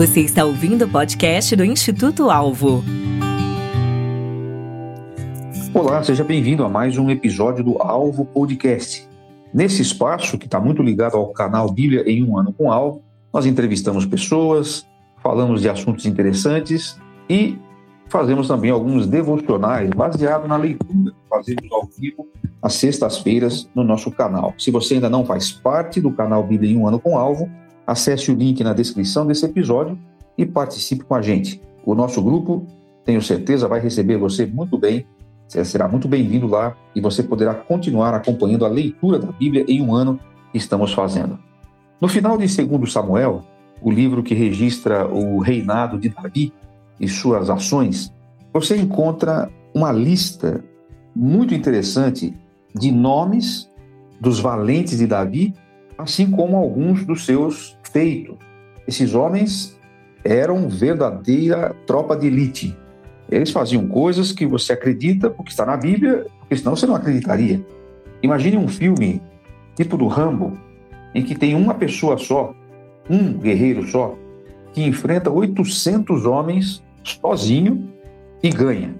Você está ouvindo o podcast do Instituto Alvo. Olá, seja bem-vindo a mais um episódio do Alvo Podcast. Nesse espaço, que está muito ligado ao canal Bíblia em um ano com Alvo, nós entrevistamos pessoas, falamos de assuntos interessantes e fazemos também alguns devocionais baseados na leitura fazemos ao vivo às sextas-feiras no nosso canal. Se você ainda não faz parte do canal Bíblia em um ano com Alvo, acesse o link na descrição desse episódio e participe com a gente. O nosso grupo, tenho certeza, vai receber você muito bem, você será muito bem-vindo lá e você poderá continuar acompanhando a leitura da Bíblia em um ano que estamos fazendo. No final de 2 Samuel, o livro que registra o reinado de Davi e suas ações, você encontra uma lista muito interessante de nomes dos valentes de Davi, assim como alguns dos seus feitos. Esses homens eram verdadeira tropa de elite. Eles faziam coisas que você acredita porque está na Bíblia, porque senão você não acreditaria. Imagine um filme tipo do Rambo, em que tem uma pessoa só, um guerreiro só, que enfrenta 800 homens sozinho e ganha.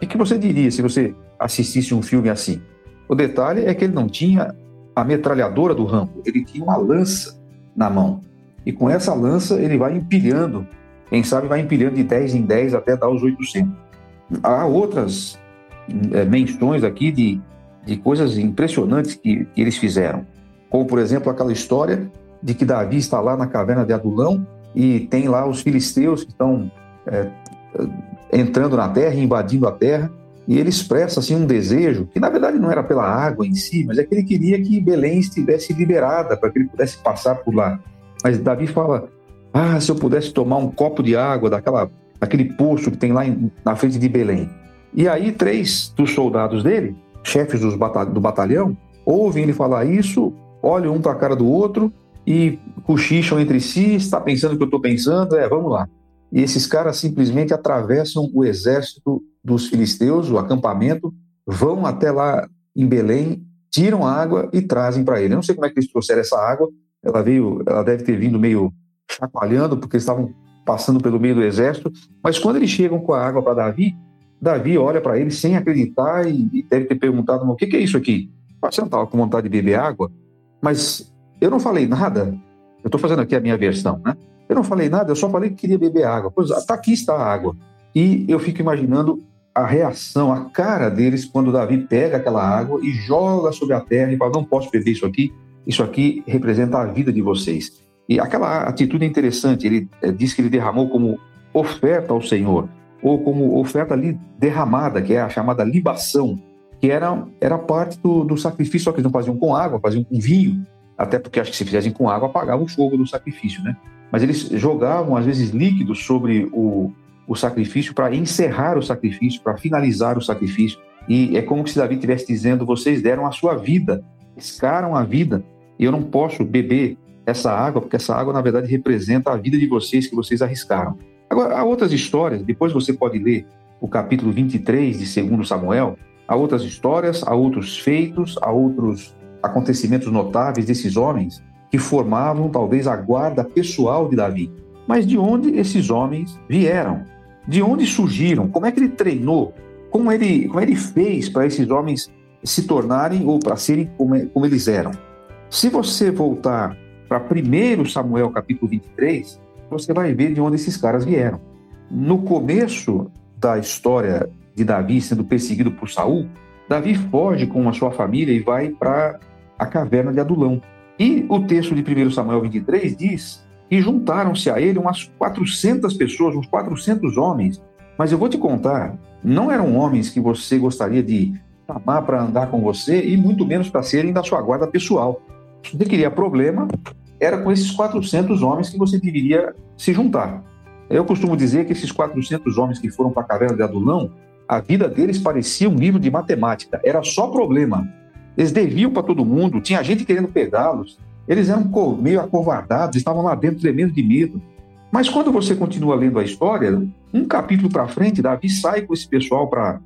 O que você diria se você assistisse um filme assim? O detalhe é que ele não tinha a metralhadora do Rambo, ele tinha uma lança na mão. E com essa lança ele vai empilhando, quem sabe vai empilhando de 10 em 10 até dar os 800. Há outras é, menções aqui de, de coisas impressionantes que, que eles fizeram. Como, por exemplo, aquela história de que Davi está lá na caverna de Adulão e tem lá os filisteus que estão é, entrando na terra, invadindo a terra, e ele expressa assim um desejo que na verdade não era pela água em si, mas é que ele queria que Belém estivesse liberada para que ele pudesse passar por lá. Mas Davi fala: Ah, se eu pudesse tomar um copo de água daquela, daquele poço que tem lá em, na frente de Belém. E aí, três dos soldados dele, chefes dos batal do batalhão, ouvem ele falar isso, olham um para a cara do outro e cochicham entre si: Está pensando o que eu estou pensando? É, vamos lá. E esses caras simplesmente atravessam o exército dos filisteus, o acampamento, vão até lá em Belém, tiram a água e trazem para ele. Eu não sei como é que eles trouxeram essa água, ela veio, ela deve ter vindo meio chacoalhando, porque estavam passando pelo meio do exército. Mas quando eles chegam com a água para Davi, Davi olha para ele sem acreditar e, deve ter perguntado: o que, que é isso aqui? Não estava com vontade de beber água? Mas eu não falei nada. Eu estou fazendo aqui a minha versão, né? Eu não falei nada, eu só falei que queria beber água. Pois tá aqui está a água. E eu fico imaginando a reação, a cara deles quando Davi pega aquela água e joga sobre a terra e fala: Não posso beber isso aqui, isso aqui representa a vida de vocês. E aquela atitude é interessante, ele é, diz que ele derramou como oferta ao Senhor, ou como oferta ali derramada, que é a chamada libação, que era, era parte do, do sacrifício, só que eles não faziam com água, faziam com vinho, até porque acho que se fizessem com água, apagava o fogo do sacrifício, né? Mas eles jogavam, às vezes, líquidos sobre o, o sacrifício para encerrar o sacrifício, para finalizar o sacrifício. E é como se Davi estivesse dizendo: vocês deram a sua vida, riscaram a vida e eu não posso beber essa água, porque essa água, na verdade, representa a vida de vocês que vocês arriscaram. Agora, há outras histórias, depois você pode ler o capítulo 23 de 2 Samuel, há outras histórias, há outros feitos, há outros acontecimentos notáveis desses homens que formavam talvez a guarda pessoal de Davi. Mas de onde esses homens vieram? De onde surgiram? Como é que ele treinou? Como ele, como ele fez para esses homens se tornarem ou para serem como, como eles eram? Se você voltar para 1 Samuel capítulo 23, você vai ver de onde esses caras vieram. No começo da história de Davi sendo perseguido por Saul, Davi foge com a sua família e vai para a caverna de Adulão. E o texto de 1 Samuel 23 diz que juntaram-se a ele umas 400 pessoas, uns 400 homens. Mas eu vou te contar, não eram homens que você gostaria de chamar para andar com você e muito menos para serem da sua guarda pessoal. Se você queria problema, era com esses 400 homens que você deveria se juntar. Eu costumo dizer que esses 400 homens que foram para a caverna de Adulão, a vida deles parecia um livro de matemática, era só problema. Eles deviam para todo mundo, tinha gente querendo pegá-los, eles eram meio acovardados, estavam lá dentro tremendo de medo. Mas quando você continua lendo a história, um capítulo para frente, Davi sai com esse pessoal para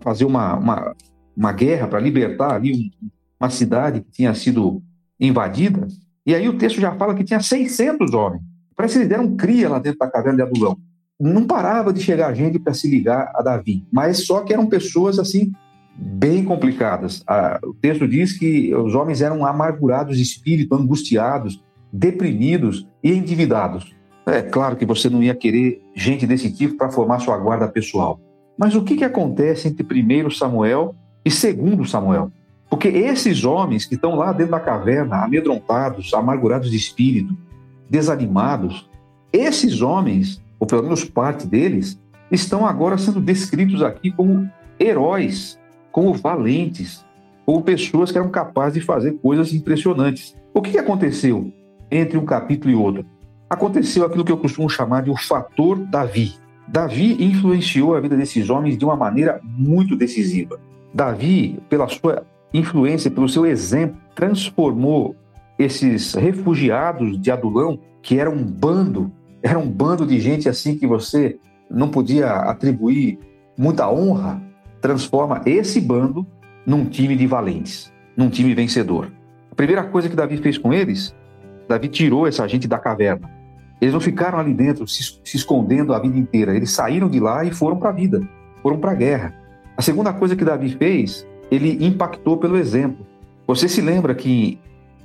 fazer uma, uma, uma guerra, para libertar ali uma cidade que tinha sido invadida. E aí o texto já fala que tinha 600 homens Parece que eles deram cria lá dentro da caverna de Adulão. Não parava de chegar gente para se ligar a Davi, mas só que eram pessoas assim bem complicadas. O texto diz que os homens eram amargurados de espírito, angustiados, deprimidos e endividados. É claro que você não ia querer gente desse tipo para formar sua guarda pessoal. Mas o que, que acontece entre 1 Samuel e 2 Samuel? Porque esses homens que estão lá dentro da caverna, amedrontados, amargurados de espírito, desanimados, esses homens, ou pelo menos parte deles, estão agora sendo descritos aqui como heróis, como valentes, como pessoas que eram capazes de fazer coisas impressionantes. O que aconteceu entre um capítulo e outro? Aconteceu aquilo que eu costumo chamar de o fator Davi. Davi influenciou a vida desses homens de uma maneira muito decisiva. Davi, pela sua influência, pelo seu exemplo, transformou esses refugiados de Adulão, que era um bando, era um bando de gente assim que você não podia atribuir muita honra, transforma esse bando num time de valentes, num time vencedor. A primeira coisa que Davi fez com eles, Davi tirou essa gente da caverna. Eles não ficaram ali dentro se, se escondendo a vida inteira. Eles saíram de lá e foram para a vida, foram para a guerra. A segunda coisa que Davi fez, ele impactou pelo exemplo. Você se lembra que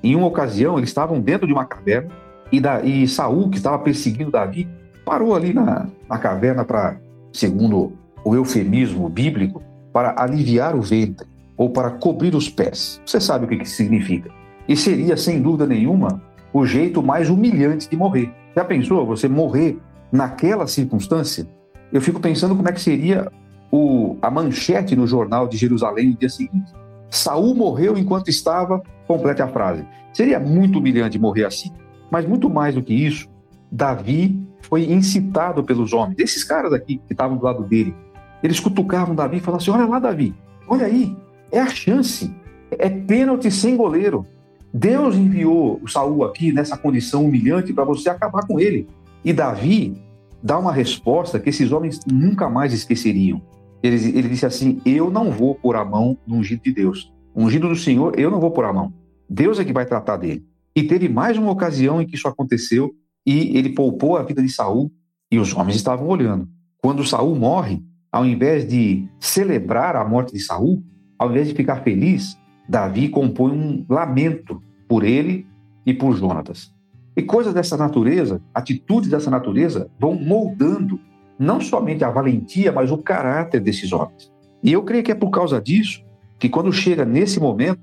em uma ocasião eles estavam dentro de uma caverna e, da, e Saul, que estava perseguindo Davi, parou ali na, na caverna para, segundo o eufemismo bíblico, para aliviar o ventre ou para cobrir os pés. Você sabe o que, que significa. E seria, sem dúvida nenhuma, o jeito mais humilhante de morrer. Já pensou você morrer naquela circunstância? Eu fico pensando como é que seria o, a manchete no jornal de Jerusalém no dia seguinte. Saul morreu enquanto estava, complete a frase. Seria muito humilhante morrer assim. Mas muito mais do que isso, Davi foi incitado pelos homens, esses caras aqui que estavam do lado dele. Eles cutucavam Davi e falavam assim: Olha lá, Davi, olha aí, é a chance, é pênalti sem goleiro. Deus enviou o Saul aqui nessa condição humilhante para você acabar com ele. E Davi dá uma resposta que esses homens nunca mais esqueceriam. Ele, ele disse assim: Eu não vou pôr a mão no ungido de Deus. O ungido do Senhor, eu não vou pôr a mão. Deus é que vai tratar dele. E teve mais uma ocasião em que isso aconteceu e ele poupou a vida de Saul e os homens estavam olhando. Quando Saul morre, ao invés de celebrar a morte de Saul, ao invés de ficar feliz, Davi compõe um lamento por ele e por Jonatas. E coisas dessa natureza, atitudes dessa natureza, vão moldando não somente a valentia, mas o caráter desses homens. E eu creio que é por causa disso que quando chega nesse momento,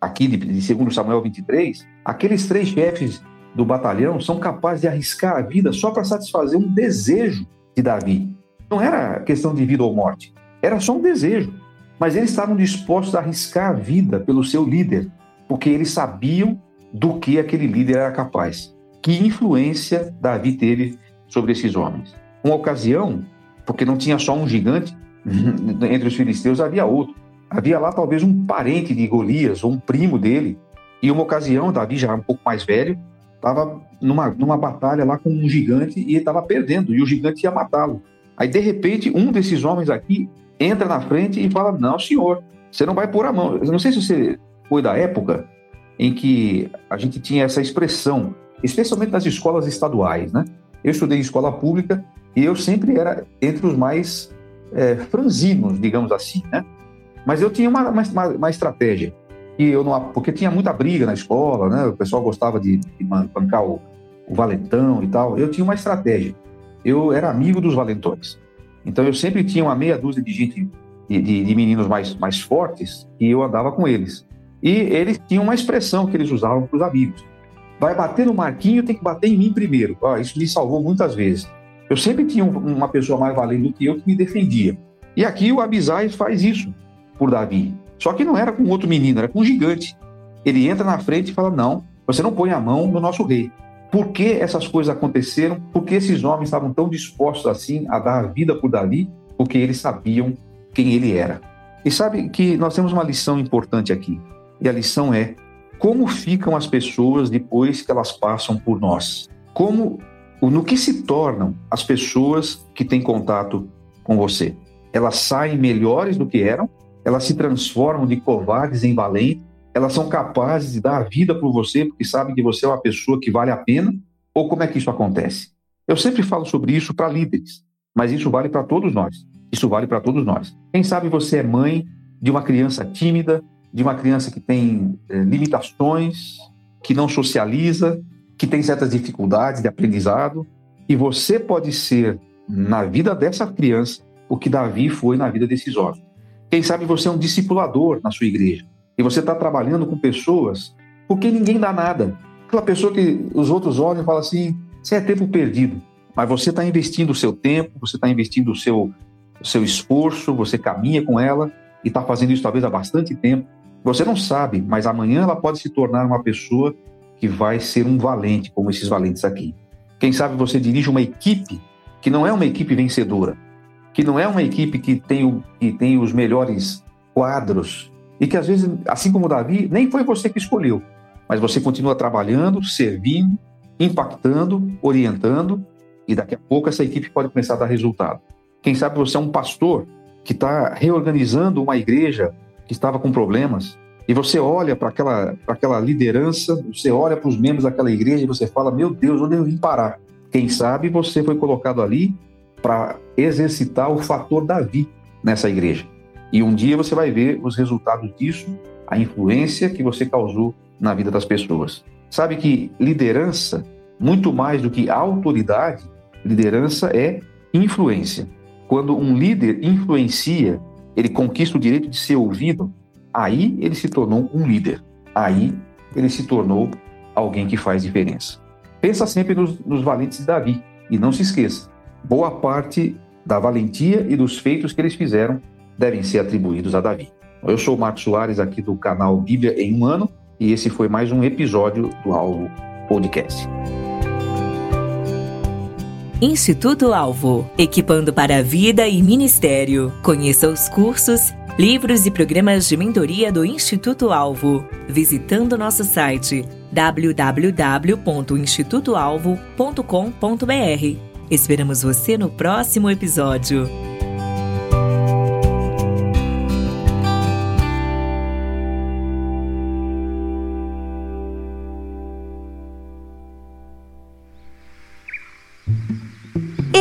aqui de, de 2 Samuel 23, aqueles três chefes do batalhão são capazes de arriscar a vida só para satisfazer um desejo de Davi. Não era questão de vida ou morte, era só um desejo. Mas eles estavam dispostos a arriscar a vida pelo seu líder, porque eles sabiam do que aquele líder era capaz. Que influência Davi teve sobre esses homens? Uma ocasião, porque não tinha só um gigante, entre os filisteus havia outro. Havia lá talvez um parente de Golias, ou um primo dele. E uma ocasião, Davi já um pouco mais velho, estava numa, numa batalha lá com um gigante e ele estava perdendo, e o gigante ia matá-lo. Aí, de repente, um desses homens aqui entra na frente e fala: Não, senhor, você não vai pôr a mão. Eu não sei se você foi da época em que a gente tinha essa expressão, especialmente nas escolas estaduais, né? Eu estudei em escola pública e eu sempre era entre os mais é, franzinos, digamos assim, né? Mas eu tinha uma, uma, uma estratégia. E eu não, porque tinha muita briga na escola, né? O pessoal gostava de, de bancar o, o valentão e tal. Eu tinha uma estratégia. Eu era amigo dos valentões. Então eu sempre tinha uma meia dúzia de gente, de, de, de meninos mais, mais fortes, e eu andava com eles. E eles tinham uma expressão que eles usavam para os amigos. Vai bater no Marquinho, tem que bater em mim primeiro. Isso me salvou muitas vezes. Eu sempre tinha uma pessoa mais valente do que eu que me defendia. E aqui o Abisai faz isso por Davi. Só que não era com outro menino, era com um gigante. Ele entra na frente e fala: Não, você não põe a mão no nosso rei. Por que essas coisas aconteceram? Por que esses homens estavam tão dispostos assim a dar a vida por Davi? Porque eles sabiam quem ele era. E sabe que nós temos uma lição importante aqui. E a lição é: como ficam as pessoas depois que elas passam por nós? Como no que se tornam as pessoas que têm contato com você? Elas saem melhores do que eram? Elas se transformam de covardes em valentes? Elas são capazes de dar a vida por você porque sabem que você é uma pessoa que vale a pena? Ou como é que isso acontece? Eu sempre falo sobre isso para líderes, mas isso vale para todos nós. Isso vale para todos nós. Quem sabe você é mãe de uma criança tímida, de uma criança que tem é, limitações, que não socializa, que tem certas dificuldades de aprendizado, e você pode ser, na vida dessa criança, o que Davi foi na vida desses homens. Quem sabe você é um discipulador na sua igreja, e você está trabalhando com pessoas porque ninguém dá nada. Aquela pessoa que os outros olham e falam assim: você é tempo perdido, mas você está investindo o seu tempo, você está investindo o seu, o seu esforço, você caminha com ela e está fazendo isso talvez há bastante tempo. Você não sabe, mas amanhã ela pode se tornar uma pessoa que vai ser um valente, como esses valentes aqui. Quem sabe você dirige uma equipe que não é uma equipe vencedora, que não é uma equipe que tem, o, que tem os melhores quadros e que às vezes, assim como Davi, nem foi você que escolheu, mas você continua trabalhando, servindo, impactando, orientando e daqui a pouco essa equipe pode começar a dar resultado. Quem sabe você é um pastor que está reorganizando uma igreja que estava com problemas e você olha para aquela, aquela liderança, você olha para os membros daquela igreja e você fala: Meu Deus, onde eu vim parar? Quem sabe você foi colocado ali para exercitar o fator Davi nessa igreja. E um dia você vai ver os resultados disso, a influência que você causou na vida das pessoas. Sabe que liderança, muito mais do que autoridade, liderança é influência. Quando um líder influencia, ele conquista o direito de ser ouvido, aí ele se tornou um líder. Aí ele se tornou alguém que faz diferença. Pensa sempre nos, nos valentes de Davi e não se esqueça, boa parte da valentia e dos feitos que eles fizeram devem ser atribuídos a Davi. Eu sou o Marcos Soares, aqui do canal Bíblia em um Ano, e esse foi mais um episódio do Alvo Podcast. Instituto Alvo, equipando para a vida e ministério. Conheça os cursos, livros e programas de mentoria do Instituto Alvo, visitando nosso site www.institutoalvo.com.br. Esperamos você no próximo episódio.